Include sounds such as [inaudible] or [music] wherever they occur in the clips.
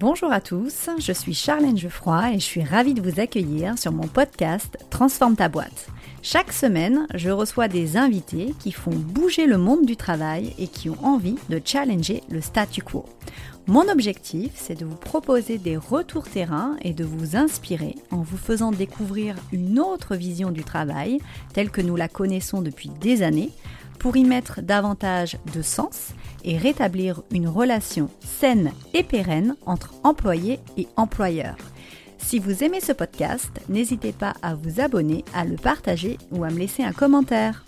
Bonjour à tous, je suis Charlène Geoffroy et je suis ravie de vous accueillir sur mon podcast Transforme ta boîte. Chaque semaine, je reçois des invités qui font bouger le monde du travail et qui ont envie de challenger le statu quo. Mon objectif, c'est de vous proposer des retours terrain et de vous inspirer en vous faisant découvrir une autre vision du travail, telle que nous la connaissons depuis des années, pour y mettre davantage de sens et rétablir une relation saine et pérenne entre employés et employeurs. Si vous aimez ce podcast, n'hésitez pas à vous abonner, à le partager ou à me laisser un commentaire.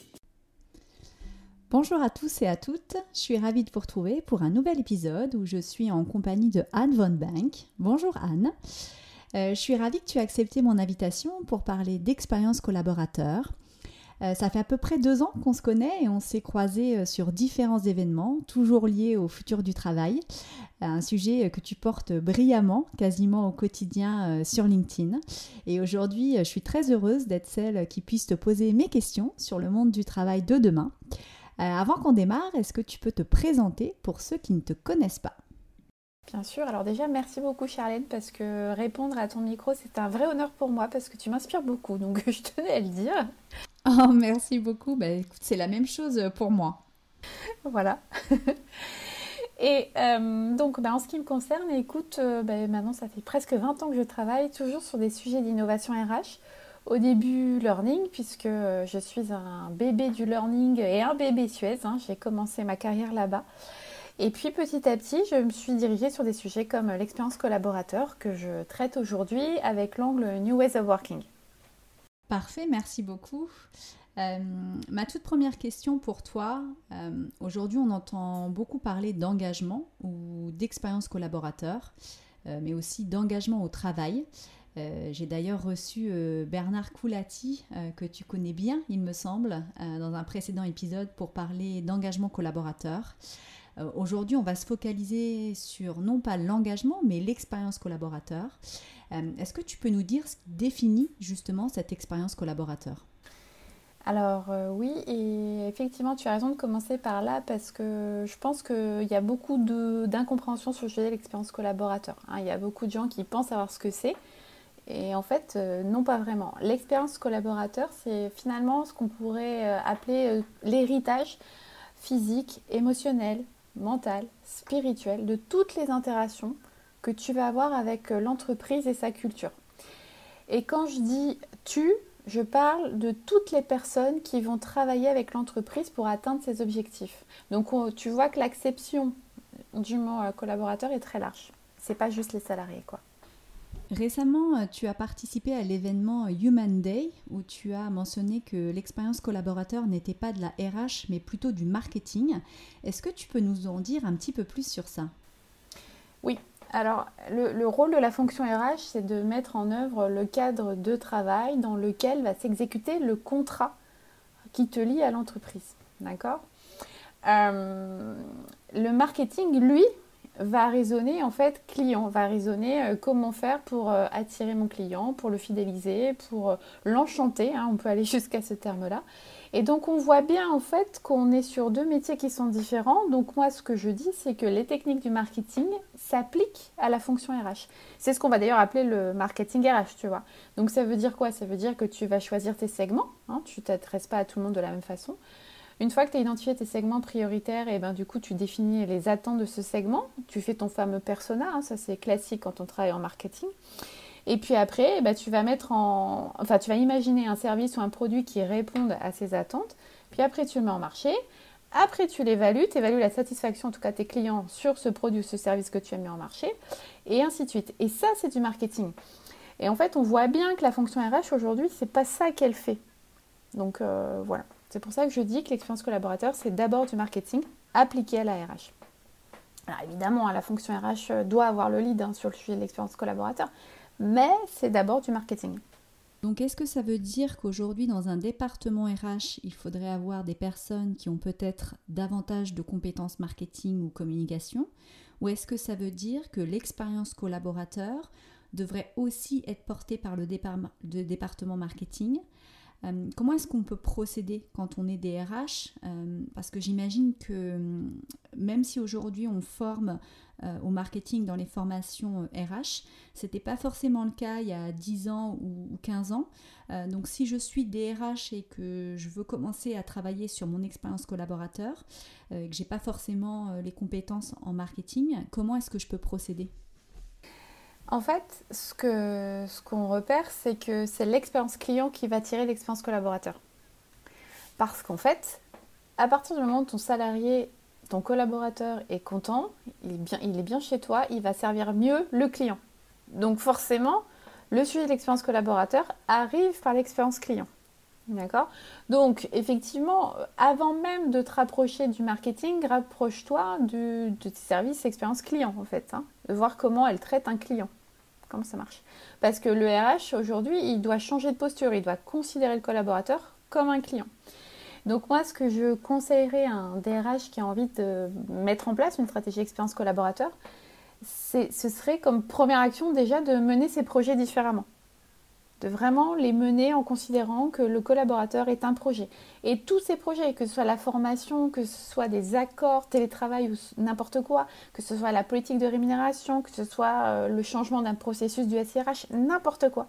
Bonjour à tous et à toutes, je suis ravie de vous retrouver pour un nouvel épisode où je suis en compagnie de Anne Von Bank. Bonjour Anne, euh, je suis ravie que tu aies accepté mon invitation pour parler d'expérience collaborateur euh, ça fait à peu près deux ans qu'on se connaît et on s'est croisés euh, sur différents événements, toujours liés au futur du travail. Euh, un sujet que tu portes brillamment, quasiment au quotidien sur LinkedIn. Et aujourd'hui, je suis très heureuse d'être celle qui puisse te poser mes questions sur le monde du travail de demain. avant qu'on démarre, est-ce que tu peux te présenter pour ceux qui ne te connaissent pas? Bien sûr, alors déjà merci beaucoup Charlène parce que répondre à ton micro c'est un vrai honneur pour moi parce que tu m'inspires beaucoup donc [laughs] je tenais à le dire. Oh, merci beaucoup. Bah, écoute, c'est la même chose pour moi. Voilà. [laughs] Et euh, donc, bah, en ce qui me concerne, écoute, euh, bah, maintenant, ça fait presque 20 ans que je travaille toujours sur des sujets d'innovation RH. Au début, learning, puisque euh, je suis un bébé du learning et un bébé Suez. Hein. J'ai commencé ma carrière là-bas. Et puis, petit à petit, je me suis dirigée sur des sujets comme l'expérience collaborateur que je traite aujourd'hui avec l'angle New Ways of Working. Parfait, merci beaucoup. Euh, ma toute première question pour toi, euh, aujourd'hui on entend beaucoup parler d'engagement ou d'expérience collaborateur, euh, mais aussi d'engagement au travail. J'ai d'ailleurs reçu Bernard Coulati, que tu connais bien, il me semble, dans un précédent épisode pour parler d'engagement collaborateur. Aujourd'hui, on va se focaliser sur non pas l'engagement, mais l'expérience collaborateur. Euh, est-ce que tu peux nous dire ce qui définit justement cette expérience collaborateur? Alors euh, oui, et effectivement, tu as raison de commencer par là parce que je pense qu'il y a beaucoup d'incompréhension sur le sujet de l'expérience collaborateur. Hein. Il y a beaucoup de gens qui pensent savoir ce que c'est et en fait, euh, non pas vraiment. L'expérience collaborateur, c'est finalement ce qu'on pourrait appeler l'héritage physique, émotionnel, mental, spirituel de toutes les interactions que tu vas avoir avec euh, l'entreprise et sa culture. Et quand je dis tu, je parle de toutes les personnes qui vont travailler avec l'entreprise pour atteindre ses objectifs. Donc tu vois que l'acception du mot euh, collaborateur est très large. C'est pas juste les salariés quoi. Récemment, euh, tu as participé à l'événement Human Day où tu as mentionné que l'expérience collaborateur n'était pas de la RH mais plutôt du marketing. Est-ce que tu peux nous en dire un petit peu plus sur ça? Oui, alors, le, rôle de la fonction RH, c'est de mettre en œuvre le cadre de travail dans lequel va s'exécuter le contrat qui te lie à l'entreprise. D'accord? Euh, Le marketing, lui, va raisonner en fait client, va raisonner euh, comment faire pour euh, attirer mon client, pour le fidéliser, pour l'enchanter, hein, on peut aller [laughs] jusqu'à ce terme-là. Et donc on voit bien en fait qu'on est sur deux métiers qui sont différents. Donc moi ce que je dis c'est que les techniques du marketing s'appliquent à la fonction RH. C'est ce qu'on va d'ailleurs appeler le marketing RH, tu vois. Donc ça veut dire quoi? Ça veut dire que tu vas choisir tes segments, hein, tu t'adresses pas à tout le monde de la même façon. Une fois que tu as identifié tes segments prioritaires, et eh ben du coup tu définis les attentes de ce segment, tu fais ton fameux persona, hein, ça c'est classique quand on travaille en marketing. Et puis après, bah, tu vas mettre en, enfin, tu vas imaginer un service ou un produit qui réponde à ces attentes. Puis après, tu le mets en marché. Après, tu l'évalues, tu évalues la satisfaction, en tout cas tes clients, sur ce produit ou ce service que tu as mis en marché, et ainsi de suite. Et ça, c'est du marketing. Et en fait, on voit bien que la fonction RH aujourd'hui, c'est pas ça qu'elle fait. Donc euh, voilà. C'est pour ça que je dis que l'expérience collaborateur, c'est d'abord du marketing appliqué à la RH. Alors évidemment, hein, la fonction RH doit avoir le lead hein, sur le sujet de l'expérience collaborateur, mais c'est d'abord du marketing. Donc est-ce que ça veut dire qu'aujourd'hui dans un département RH, il faudrait avoir des personnes qui ont peut-être davantage de compétences marketing ou communication? Ou est-ce que ça veut dire que l'expérience collaborateur devrait aussi être portée par le, département marketing? Euh, comment est-ce qu'on peut procéder quand on est DRH euh, Parce que j'imagine que même si aujourd'hui on forme au marketing dans les formations RH, ce n'était pas forcément le cas il y a 10 ans ou 15 ans. donc si je suis DRH et que je veux commencer à travailler sur mon expérience collaborateur, et que j'ai pas forcément les compétences en marketing, comment est-ce que je peux procéder? En fait, ce qu'on repère, c'est que c'est l'expérience client qui va tirer l'expérience collaborateur. Parce qu'en fait, à partir du moment où ton salarié, ton collaborateur est content, il est, bien, il est bien chez toi, il va servir mieux le client. Donc forcément, le sujet de l'expérience collaborateur arrive par l'expérience client. D'accord? Donc, effectivement, avant même de te rapprocher du marketing, rapproche-toi de tes services expérience client, en fait. Hein, de voir comment elle traite un client comment ça marche. Parce que le RH, aujourd'hui, il doit changer de posture, il doit considérer le collaborateur comme un client. Donc moi, ce que je conseillerais à un DRH qui a envie de mettre en place une stratégie expérience collaborateur, ce serait comme première action déjà de mener ses projets différemment de vraiment les mener en considérant que le collaborateur est un projet. Et tous ces projets, que ce soit la formation, que ce soit des accords, télétravail ou n'importe quoi, que ce soit la politique de rémunération, que ce soit euh, le changement d'un processus du SIRH, n'importe quoi,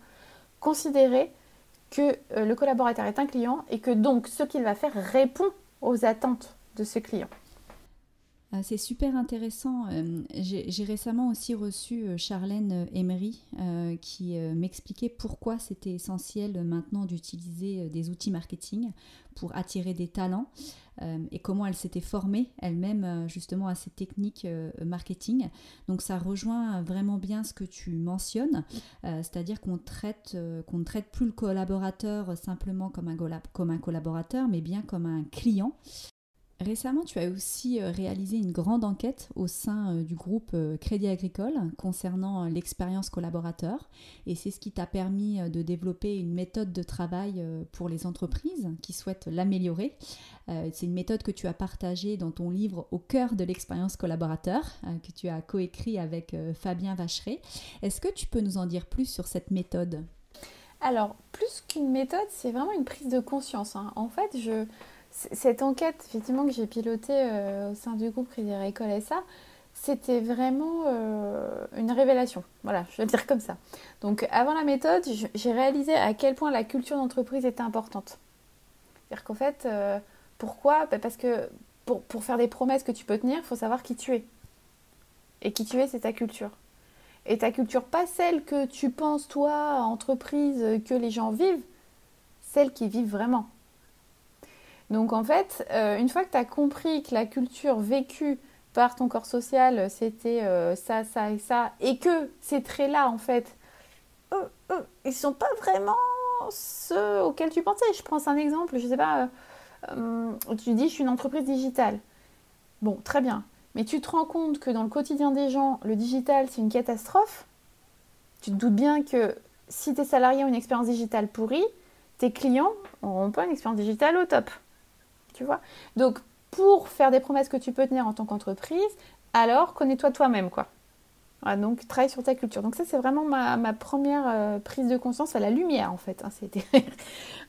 considérez que euh, le collaborateur est un client et que donc ce qu'il va faire répond aux attentes de ce client. Ah, c'est super intéressant. Euh, j'ai récemment aussi reçu euh, Charlène Emery euh, qui m'expliquait pourquoi c'était essentiel maintenant d'utiliser des outils marketing pour attirer des talents et comment elle s'était formée elle-même justement à ces techniques marketing. Donc ça rejoint vraiment bien ce que tu mentionnes, c'est-à-dire qu'on traite ne traite plus le collaborateur simplement comme un collaborateur, mais bien comme un client Récemment, tu as aussi euh, réalisé une grande enquête au sein euh, du groupe euh, Crédit Agricole concernant l'expérience collaborateur et c'est ce qui t'a permis de développer une méthode de travail pour les entreprises qui souhaitent l'améliorer. C'est une méthode que tu as partagée dans ton livre Au cœur de l'expérience collaborateur que tu as coécrit avec Fabien Vacheret. Est-ce que tu peux nous en dire plus sur cette méthode? Alors, plus qu'une méthode, c'est vraiment une prise de conscience. Hein. En fait, je cette enquête, effectivement, que j'ai pilotée euh, au sein du groupe Crédit Agricole SA, c'était vraiment euh, une révélation. Voilà, je vais le dire comme ça. Donc, avant la méthode, j'ai réalisé à quel point la culture d'entreprise était importante. C'est-à-dire qu'en fait, euh, pourquoi? Bah, Parce que pour, pour, faire des promesses que tu peux tenir, il faut savoir qui tu es. Et qui tu es, c'est ta culture. Et ta culture, pas celle que tu penses, toi, entreprise, que les gens vivent, celle qui vivent vraiment. Donc en fait, euh, une fois que tu as compris que la culture vécue par ton corps social, c'était euh, ça, ça et ça, et que ces traits-là, en fait, eux, ils sont pas vraiment ceux auxquels tu pensais. Je prends un exemple, je sais pas, euh, tu dis je suis une entreprise digitale. Bon, très bien. Mais tu te rends compte que dans le quotidien des gens, le digital, c'est une catastrophe. Tu te doutes bien que si tes salariés ont une expérience digitale pourrie, tes clients n'auront pas une expérience digitale au top tu vois. Donc, pour faire des promesses que tu peux tenir en tant qu'entreprise, alors connais-toi toi-même, quoi. donc, travaille sur ta culture. Donc, ça, c'est vraiment ma, première euh, prise de conscience à la lumière, en fait. Hein,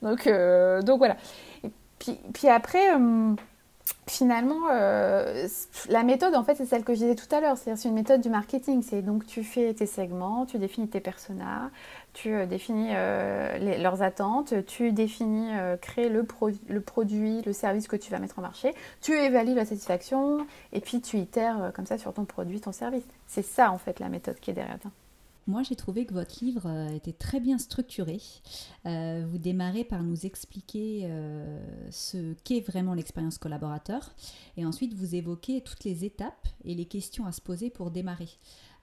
[laughs] euh, donc, voilà. Puis après, hum, finalement, euh, la méthode, en fait, c'est celle que je disais tout à l'heure. C'est-à-dire, c'est une méthode du marketing. C'est donc, tu fais tes segments, tu définis tes personas, tu euh, définis euh, leurs attentes, tu définis, créer le, le, produit, le service que tu vas mettre en marché, tu évalues la satisfaction et puis tu itères comme ça sur ton produit, ton service. C'est ça, en fait, la méthode qui est derrière. Moi, j'ai trouvé que votre livre euh, était très bien structuré. Euh, vous démarrez par nous expliquer euh, ce qu'est vraiment l'expérience collaborateur et ensuite vous évoquez toutes les étapes et les questions à se poser pour démarrer.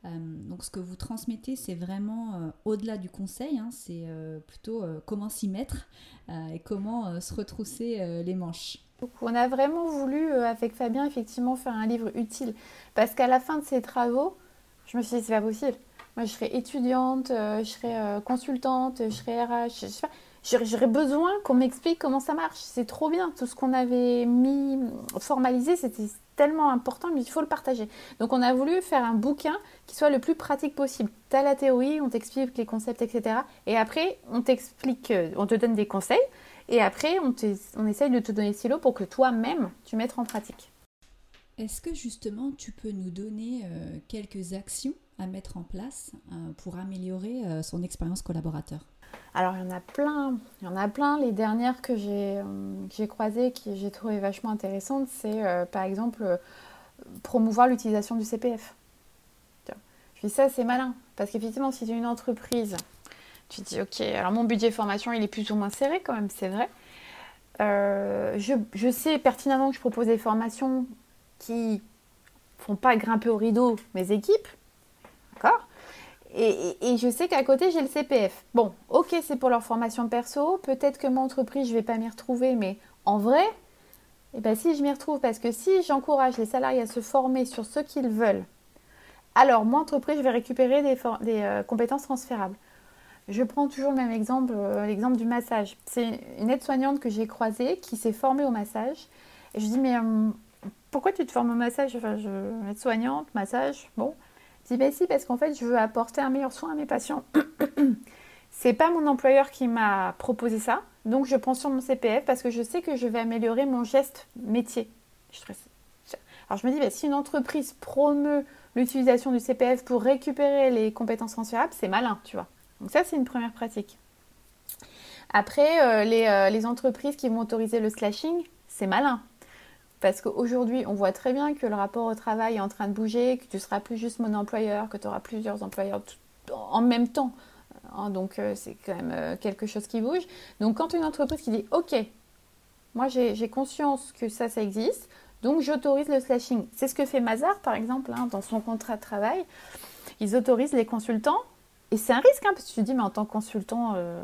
donc, ce que vous transmettez, c'est vraiment au-delà du conseil, hein, c'est plutôt comment s'y mettre et comment se retrousser les manches. On a vraiment voulu, avec Fabien, effectivement, faire un livre utile parce qu'à la fin de ces travaux, je me suis dit, c'est pas possible moi, je serais étudiante, euh, je serais euh, consultante, je serais RH, J'aurais besoin qu'on m'explique comment ça marche. C'est trop bien. Tout ce qu'on avait mis, formalisé, c'était tellement important, mais il faut le partager. Donc on a voulu faire un bouquin qui soit le plus pratique possible. Tu as la théorie, on t'explique les concepts, etc. Et après, on t'explique, euh, on te donne des conseils. Et après, on, on essaye de te donner le silo pour que toi-même, tu mettes en pratique. Est-ce que justement, tu peux nous donner quelques actions à mettre en place euh, pour améliorer son expérience collaborateur alors il y en a plein, il y en a plein. Les dernières que j'ai euh, croisées, que j'ai trouvées vachement intéressantes, c'est euh, par exemple euh, promouvoir l'utilisation du CPF. Je dis ça, c'est malin. Parce qu'effectivement, si tu es une entreprise, tu te dis, ok, alors mon budget formation, il est plus ou moins serré quand même, c'est vrai. Je, je, sais pertinemment que je propose des formations qui font pas grimper au rideau mes équipes. Et, je sais qu'à côté, j'ai le CPF. Bon, ok, c'est pour leur formation perso. Peut-être que mon entreprise, je ne vais pas m'y retrouver, mais en vrai, eh ben, si je m'y retrouve, parce que si j'encourage les salariés à se former sur ce qu'ils veulent, alors mon entreprise, je vais récupérer des, euh, compétences transférables. Je prends toujours le même exemple, euh, l'exemple du massage. C'est une aide-soignante que j'ai croisée qui s'est formée au massage. Je dis, mais euh, pourquoi tu te formes au massage? Enfin, aide-soignante, massage, bon. Dis, ben si, parce qu'en fait, je veux apporter un meilleur soin à mes patients. [clears throat] c'est pas mon employeur qui m'a proposé ça, donc je prends sur mon CPF parce que je sais que je vais améliorer mon geste métier. Alors je me dis, ben, si une entreprise promeut l'utilisation du CPF pour récupérer les compétences transférables, c'est malin, tu vois. Donc ça, c'est une première pratique. Après, euh, euh, les, entreprises qui vont autoriser le slashing, c'est malin. Parce qu'aujourd'hui, on voit très bien que le rapport au travail est en train de bouger, que tu seras plus juste mon employeur, que tu auras plusieurs employeurs en même temps. Hein, donc, euh, c'est quand même euh, quelque chose qui bouge. Donc, quand une entreprise qui dit OK, moi j'ai conscience que ça, ça existe, donc j'autorise le slashing. C'est ce que fait Mazar, par exemple, hein, dans son contrat de travail. Ils autorisent les consultants et c'est un risque, hein, parce que tu te dis, mais en tant que consultant, euh,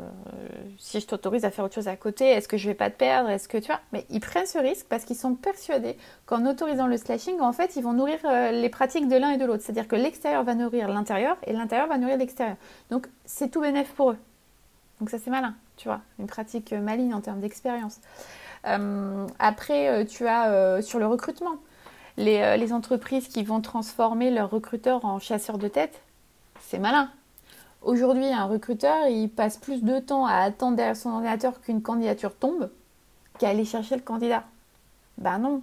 si je t'autorise à faire autre chose à côté, est-ce que je vais pas te perdre? Est-ce que tu vois? Mais ils prennent ce risque parce qu'ils sont persuadés qu'en autorisant le slashing, en fait, ils vont nourrir euh, les pratiques de l'un et de l'autre. C'est-à-dire que l'extérieur va nourrir l'intérieur et l'intérieur va nourrir l'extérieur. Donc, c'est tout bénéf pour eux. Donc, ça, c'est malin, tu vois, une pratique maligne en termes d'expérience. Euh, après, tu as sur le recrutement. Les, les entreprises qui vont transformer leurs recruteurs en chasseurs de tête, c'est malin Aujourd'hui, un recruteur, il passe plus de temps à attendre derrière son ordinateur qu'une candidature tombe qu'à aller chercher le candidat. Ben non.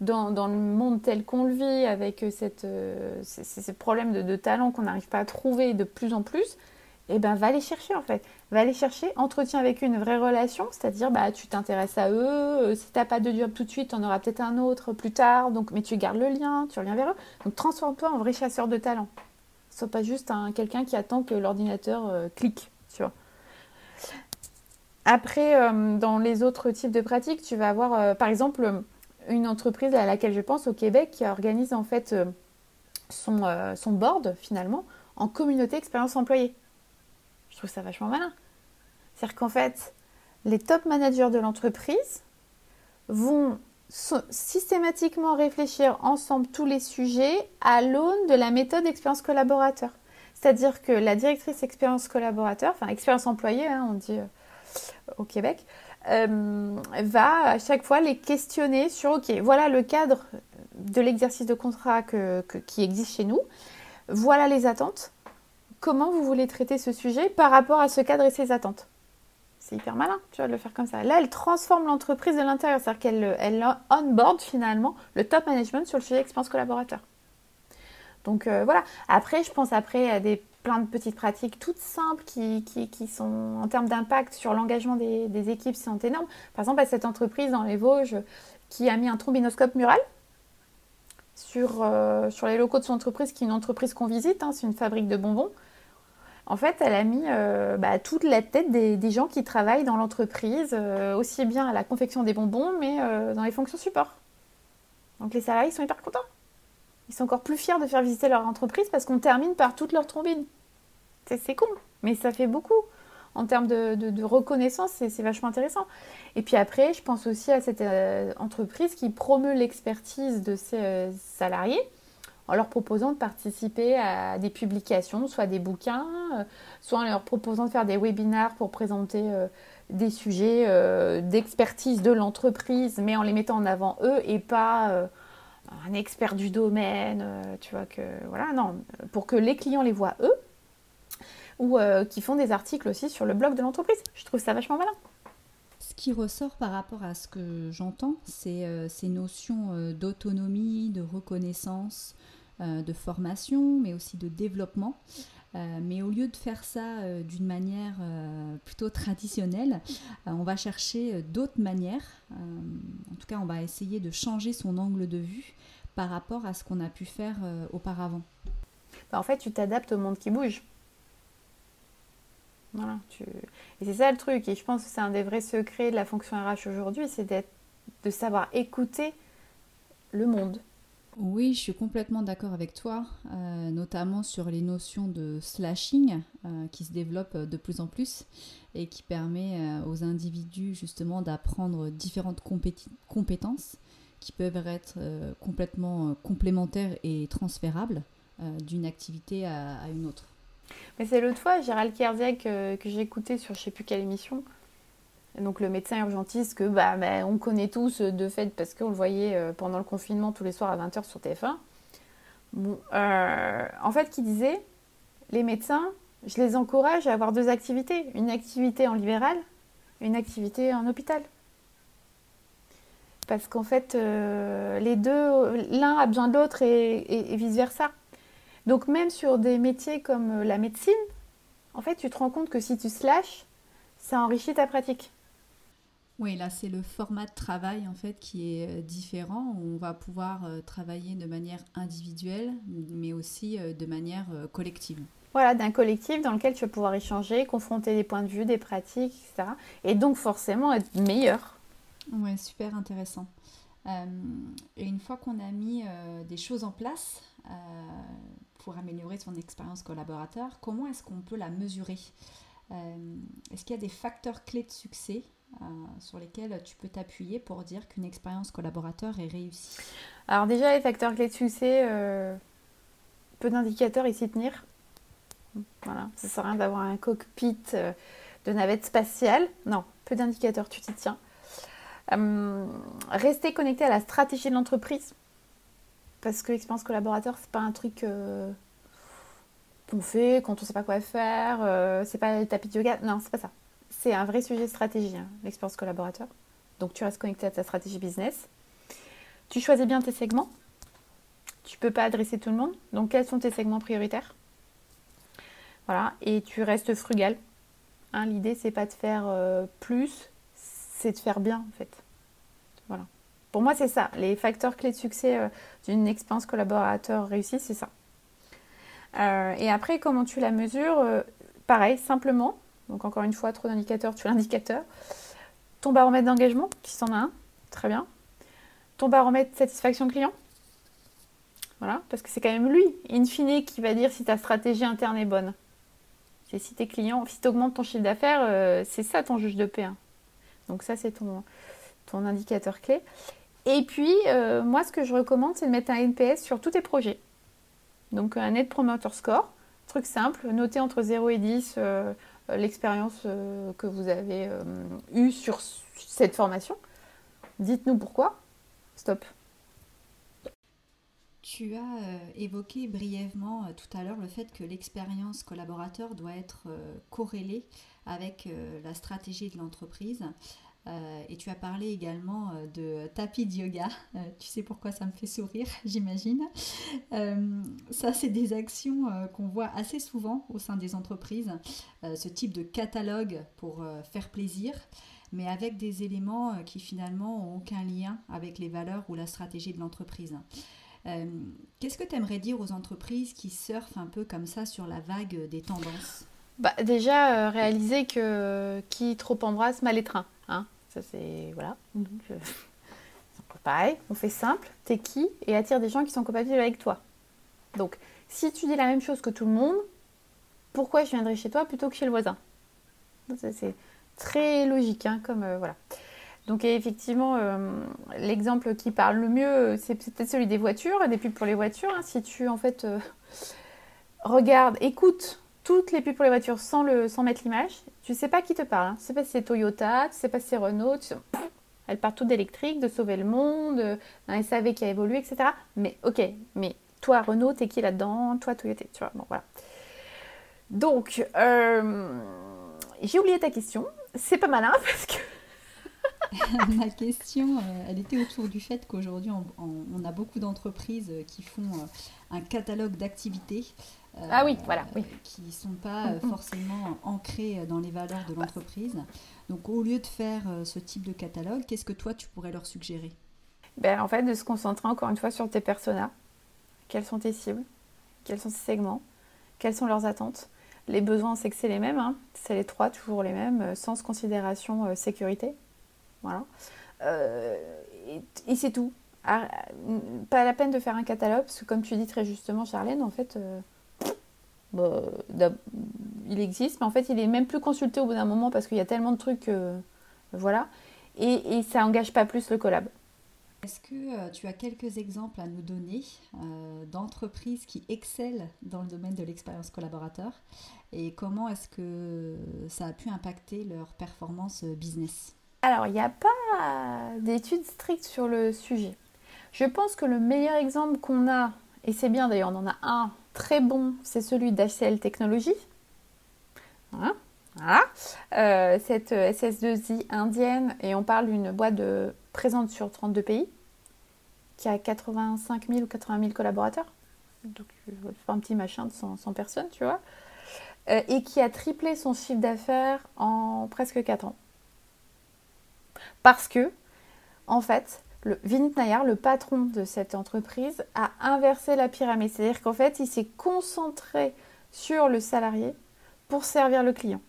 Dans, le monde tel qu'on le vit, avec cette, euh, ces, problèmes de, talent qu'on n'arrive pas à trouver de plus en plus, eh ben va les chercher en fait. Va aller chercher, entretiens avec une vraie relation, c'est-à-dire bah tu t'intéresses à eux, euh, si t'as pas de job tout de suite, on aura peut-être un autre plus tard, donc mais tu gardes le lien, tu reviens vers eux. Donc transforme-toi en vrai chasseur de talent soit pas juste un, quelqu'un qui attend que l'ordinateur euh, clique, tu vois. Après, euh, dans les autres types de pratiques, tu vas avoir, euh, par exemple, une entreprise à laquelle je pense au Québec qui organise en fait son, son board finalement en communauté expérience employée. Je trouve ça vachement malin. C'est-à-dire qu'en fait, les top managers de l'entreprise vont systématiquement réfléchir ensemble tous les sujets à l'aune de la méthode expérience collaborateur. C'est-à-dire que la directrice expérience collaborateur, enfin expérience employée, hein, on dit euh, au Québec, euh, va à chaque fois les questionner sur, OK, voilà le cadre de l'exercice de contrat qui existe chez nous, voilà les attentes, comment vous voulez traiter ce sujet par rapport à ce cadre et ses attentes? C'est hyper malin, tu de le faire comme ça. Là, elle transforme l'entreprise de l'intérieur, c'est-à-dire qu'elle elle on-board finalement le top management sur le sujet expérience collaborateur. Donc euh, voilà. Après, je pense après à des plein de petites pratiques toutes simples qui, sont en termes d'impact sur l'engagement des, des, équipes sont énormes. Par exemple, à cette entreprise dans les Vosges qui a mis un trombinoscope mural sur, euh, sur les locaux de son entreprise, qui est une entreprise qu'on visite, hein, c'est une fabrique de bonbons. En fait, elle a mis euh, bah, toute la tête des, gens qui travaillent dans l'entreprise, euh, aussi bien à la confection des bonbons, mais euh, dans les fonctions support. Donc les salariés sont hyper contents. Ils sont encore plus fiers de faire visiter leur entreprise parce qu'on termine par toute leur trombine. C'est con, mais ça fait beaucoup. En termes de reconnaissance, c'est vachement intéressant. Et puis après, je pense aussi à cette entreprise qui promeut l'expertise de ses salariés en leur proposant de participer à des publications, soit des bouquins, euh, soit en leur proposant de faire des webinaires pour présenter euh, des sujets euh, d'expertise de l'entreprise, mais en les mettant en avant eux et pas un expert du domaine, tu vois que voilà, non, pour que les clients les voient eux, ou qui font des articles aussi sur le blog de l'entreprise. Je trouve ça vachement malin. Ce qui ressort par rapport à ce que j'entends, c'est ces notions d'autonomie, de reconnaissance, de formation, mais aussi de développement. Euh, mais au lieu de faire ça euh, d'une manière euh, plutôt traditionnelle, on va chercher d'autres manières. en tout cas, on va essayer de changer son angle de vue par rapport à ce qu'on a pu faire auparavant. Bah, en fait, tu t'adaptes au monde qui bouge. Voilà, Et c'est ça le truc. Et je pense que c'est un des vrais secrets de la fonction RH aujourd'hui, c'est de savoir écouter le monde. Oui, je suis complètement d'accord avec toi, euh, notamment sur les notions de slashing euh, qui se développent de plus en plus et qui permet euh, aux individus justement d'apprendre différentes compétences qui peuvent être complètement complémentaires et transférables d'une activité à, une autre. Mais c'est l'autre fois, Gérald Kerziak, que j'ai écouté sur je sais plus quelle émission, donc le médecin urgentiste que bah, bah, on connaît tous de fait parce qu'on le voyait euh, pendant le confinement tous les soirs à 20h sur TF1. Euh, en fait, qui disait les médecins, je les encourage à avoir deux activités, une activité en libéral, une activité en hôpital. Parce qu'en fait, euh, les deux, l'un a besoin de l'autre et, et vice versa. Donc même sur des métiers comme la médecine, en fait, tu te rends compte que si tu slashes, ça enrichit ta pratique. Oui, là, c'est le format de travail en fait qui est euh, différent. On va pouvoir euh, travailler de manière individuelle, mais aussi euh, de manière collective. Voilà, d'un collectif dans lequel tu vas pouvoir échanger, confronter des points de vue, des pratiques, etc. Et donc forcément être meilleur. Oui, super intéressant. et une fois qu'on a mis des choses en place pour améliorer son expérience collaborateur, comment est-ce qu'on peut la mesurer? Est-ce qu'il y a des facteurs clés de succès? Euh, sur lesquels tu peux t'appuyer pour dire qu'une expérience collaborateur est réussie Alors déjà, les facteurs clés de succès, euh, peu d'indicateurs ici tenir. Voilà, ça sert à rien d'avoir un cockpit euh, de navette spatiale. Non, peu d'indicateurs, tu t'y tiens. rester connecté à la stratégie de l'entreprise. Parce que l'expérience collaborateur, c'est pas un truc qu'on fait quand on sait pas quoi faire. c'est pas le tapis de yoga. Non, c'est pas ça c'est un vrai sujet de stratégie, hein, l'expérience collaborateur. Donc tu restes connecté à ta stratégie business. Tu choisis bien tes segments. Tu ne peux pas adresser tout le monde. Donc quels sont tes segments prioritaires? Voilà. Et tu restes frugal. Hein, L'idée, c'est pas de faire euh, plus, c'est de faire bien en fait. Voilà. Pour moi, c'est ça. Les facteurs clés de succès euh, d'une expérience collaborateur réussie, c'est ça. Euh, et après, comment tu la mesures? Pareil, simplement, donc encore une fois, trop d'indicateurs, tu l'indicateur. Ton baromètre d'engagement, si tu en as un, très bien. Ton baromètre satisfaction client. Voilà, parce que c'est quand même lui, in fine, qui va dire si ta stratégie interne est bonne. C'est si tes clients, si tu augmentes ton chiffre d'affaires, euh, c'est ça ton juge de paix. Hein. Donc ça, c'est ton, indicateur clé. Et puis, euh, moi, ce que je recommande, c'est de mettre un NPS sur tous tes projets. Donc un Net Promoter Score, truc simple, noter entre 0 et 10 euh, l'expérience euh, que vous avez euh, eue sur cette formation. Dites-nous pourquoi. Stop. Tu as évoqué brièvement tout à l'heure le fait que l'expérience collaborateur doit être corrélée avec la stratégie de l'entreprise. Euh, et tu as parlé également euh, de tapis de yoga. Euh, tu sais pourquoi ça me fait sourire, [laughs] j'imagine. ça, c'est des actions qu'on voit assez souvent au sein des entreprises. ce type de catalogue pour faire plaisir, mais avec des éléments qui finalement n'ont aucun lien avec les valeurs ou la stratégie de l'entreprise. Qu'est-ce que tu aimerais dire aux entreprises qui surfent un peu comme ça sur la vague des tendances? Bah, Déjà, réaliser que qui trop embrasse mal étreint. Hein ça, c'est. Voilà. Donc, euh, [laughs] pareil, on fait simple. T'es qui Et attire des gens qui sont compatibles avec toi. Donc, si tu dis la même chose que tout le monde, pourquoi je viendrais chez toi plutôt que chez le voisin? C'est très logique, hein, comme. Euh, voilà. Donc effectivement, euh, l'exemple qui parle le mieux, c'est peut-être celui des voitures, des pubs pour les voitures. Hein. Si tu en fait regardes, écoutes toutes les pubs pour les voitures sans, le, sans mettre l'image, tu sais pas qui te parle. Hein. Tu sais pas si c'est Toyota, tu sais pas si c'est Renault, tu sais... elles partent toutes d'électrique, de sauver le monde, d'un SAV qui a évolué, etc. Mais ok, mais toi Renault, t'es qui là-dedans? Toi Toyota, tu vois, bon voilà. Donc, euh, j'ai oublié ta question. C'est pas malin [laughs] parce que [laughs] Ma question, euh, elle était autour du fait qu'aujourd'hui, on, a beaucoup d'entreprises euh, qui font euh, un catalogue d'activités. ah oui, voilà, oui. Qui ne sont pas forcément ancrées dans les valeurs de l'entreprise. Donc, au lieu de faire ce type de catalogue, qu'est-ce que toi, tu pourrais leur suggérer? Ben, En fait, de se concentrer encore une fois sur tes personas. Quelles sont tes cibles? Quels sont tes segments? Quelles sont leurs attentes? Les besoins, c'est que c'est les mêmes, hein. c'est les trois, toujours les mêmes, sans considération sécurité. Voilà. Euh, et, c'est tout. Ah, pas la peine de faire un catalogue, parce que comme tu dis très justement, Charlène, en fait, euh, bah, il existe, mais en fait, il est même plus consulté au bout d'un moment parce qu'il y a tellement de trucs. voilà. Et, ça engage pas plus le collab. Est-ce que euh, tu as quelques exemples à nous donner d'entreprises qui excellent dans le domaine de l'expérience collaborateur? Et comment est-ce que ça a pu impacter leur performance business? Alors, il n'y a pas d'études strictes sur le sujet. Je pense que le meilleur exemple qu'on a, et c'est bien d'ailleurs, on en a un très bon, c'est celui d'HCL Technologies. Voilà. Euh, cette SS2I indienne, et on parle d'une boîte présente sur 32 pays, qui a 85 000 ou 80 000 collaborateurs. Donc, un petit machin de 100, personnes, tu vois. Euh, et qui a triplé son chiffre d'affaires en presque 4 ans. Parce que, en fait, le, Vinit Nayar, le patron de cette entreprise, a inversé la pyramide. C'est-à-dire qu'en fait, il s'est concentré sur le salarié pour servir le client.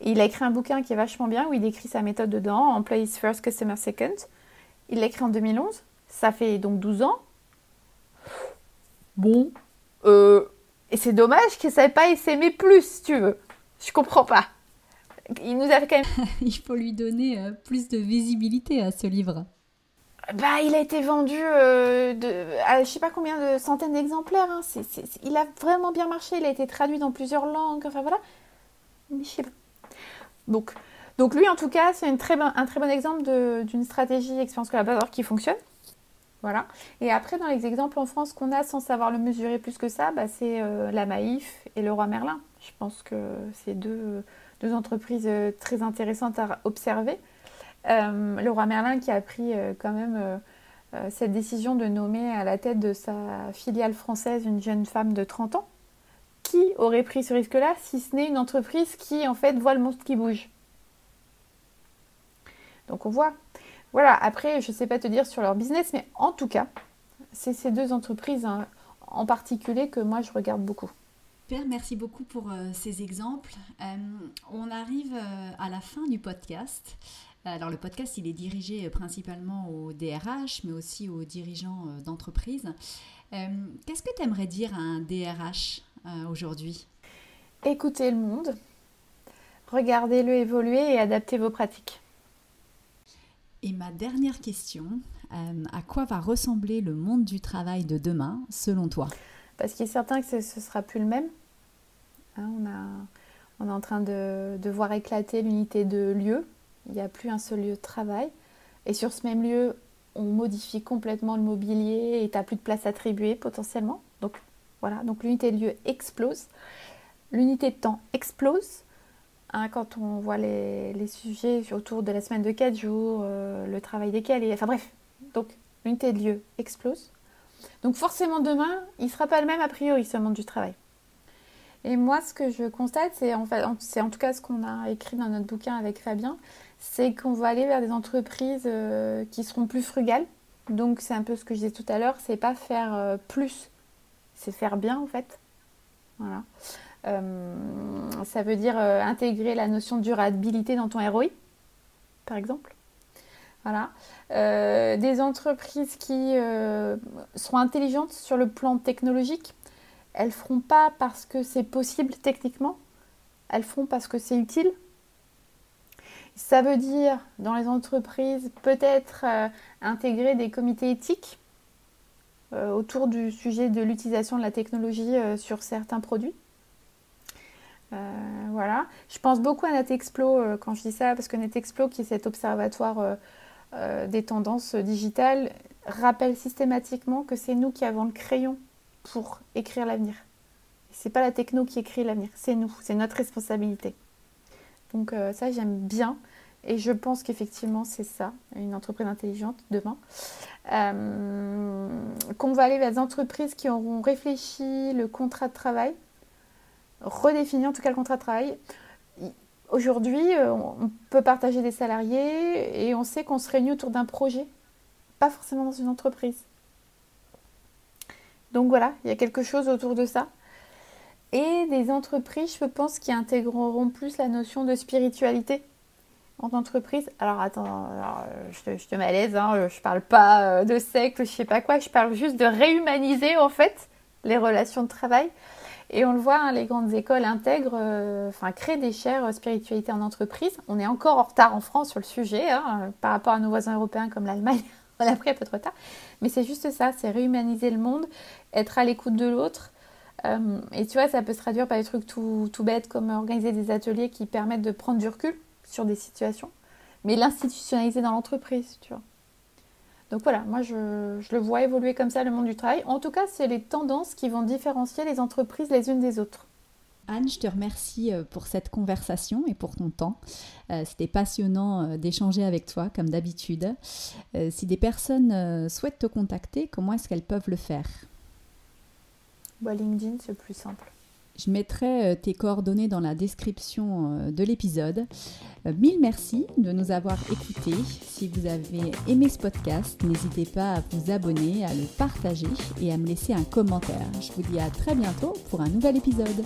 il a écrit un bouquin qui est vachement bien où il décrit sa méthode dedans, Employees First, Customer Second. Il l'a écrit en 2011. Ça fait donc 12 ans. Bon. Euh, et c'est dommage qu'il ne savait pas s'aimer plus, si tu veux. Je comprends pas il nous avait quand même. [laughs] il faut lui donner euh, plus de visibilité à ce livre. Bah, il a été vendu euh, de, à je sais pas combien de centaines d'exemplaires. Hein. il a vraiment bien marché. Il a été traduit dans plusieurs langues. Enfin voilà. Mais je sais pas. Donc, donc lui, en tout cas, c'est très un très bon exemple d'une stratégie expérience collaborateur qui fonctionne. Voilà. Et après, dans les exemples en France qu'on a sans savoir le mesurer plus que ça, bah, c'est euh, la Maïf et le Roi Merlin. Je pense que c'est deux deux entreprises euh, très intéressantes à observer. Euh, le roi Merlin qui a pris euh, quand même cette décision de nommer à la tête de sa filiale française une jeune femme de 30 ans. Qui aurait pris ce risque-là si ce n'est une entreprise qui en fait voit le monstre qui bouge? Donc on voit. Voilà, après je ne sais pas te dire sur leur business, mais en tout cas, c'est ces deux entreprises hein, en particulier que moi je regarde beaucoup merci beaucoup pour euh, ces exemples. Euh, on arrive euh, à la fin du podcast. Alors le podcast, il est dirigé principalement aux DRH, mais aussi aux dirigeants d'entreprise. Qu'est-ce que tu aimerais dire à un DRH aujourd'hui? Écoutez le monde, regardez-le évoluer et adaptez vos pratiques. Et ma dernière question, à quoi va ressembler le monde du travail de demain selon toi? Parce qu'il est certain que ce ne sera plus le même. Hein, on, est en train de, voir éclater l'unité de lieu. Il n'y a plus un seul lieu de travail. Et sur ce même lieu, on modifie complètement le mobilier et tu n'as plus de place attribuée potentiellement. Donc voilà, donc l'unité de lieu explose. L'unité de temps explose. Hein, quand on voit les, sujets autour de la semaine de 4 jours, euh, le travail desquels, enfin bref, donc l'unité de lieu explose. Donc forcément demain, il ne sera pas le même a priori ce monde du travail. Et moi, ce que je constate, c'est en, fait, c'est en tout cas ce qu'on a écrit dans notre bouquin avec Fabien, c'est qu'on va aller vers des entreprises euh, qui seront plus frugales. Donc c'est un peu ce que je disais tout à l'heure, c'est pas faire euh, plus, c'est faire bien en fait. Voilà. Euh, ça veut dire intégrer la notion de durabilité dans ton ROI, par exemple. Voilà. des entreprises qui seront intelligentes sur le plan technologique, elles feront pas parce que c'est possible techniquement, elles feront parce que c'est utile? Ça veut dire dans les entreprises peut-être euh, intégrer des comités éthiques euh, autour du sujet de l'utilisation de la technologie euh, sur certains produits? voilà. Je pense beaucoup à NetExplo quand je dis ça, parce que NetExplo, qui est cet observatoire des tendances digitales, rappelle systématiquement que c'est nous qui avons le crayon pour écrire l'avenir. C'est pas la techno qui écrit l'avenir, c'est nous, c'est notre responsabilité. Donc ça, j'aime bien. Et je pense qu'effectivement, c'est ça, une entreprise intelligente demain. Euh, qu'on va aller vers des entreprises qui auront réfléchi le contrat de travail, redéfini en tout cas le contrat de travail. Aujourd'hui, euh, on peut partager des salariés et on sait qu'on se réunit autour d'un projet, pas forcément dans une entreprise. Donc voilà, il y a quelque chose autour de ça. Et des entreprises, je pense, qui intégreront plus la notion de spiritualité en entreprise. Alors attends, je, te, je te malaise, hein, je parle pas euh, de secte, je sais pas quoi, je parle juste de réhumaniser en fait les relations de travail. Et on le voit, hein, les grandes écoles intègrent, euh, enfin créent des chaires euh, spiritualité en entreprise. On est encore en retard en France sur le sujet, hein, par rapport à nos voisins européens comme l'Allemagne. On a pris un peu trop tard. Mais c'est juste ça, c'est réhumaniser le monde, être à l'écoute de l'autre. et tu vois, ça peut se traduire par des trucs tout, tout bêtes comme organiser des ateliers qui permettent de prendre du recul sur des situations, mais l'institutionnaliser dans l'entreprise, tu vois. Donc voilà, moi je, je, le vois évoluer comme ça le monde du travail. En tout cas, c'est les tendances qui vont différencier les entreprises les unes des autres. Anne, je te remercie euh, pour cette conversation et pour ton temps. Euh, c'était passionnant euh, d'échanger avec toi, comme d'habitude. Si des personnes souhaitent te contacter, comment est-ce qu'elles peuvent le faire? Bah, LinkedIn, c'est plus simple. Je mettrai tes coordonnées dans la description de l'épisode. Mille merci de nous avoir écoutés. Si vous avez aimé ce podcast, n'hésitez pas à vous abonner, à le partager et à me laisser un commentaire. Je vous dis à très bientôt pour un nouvel épisode.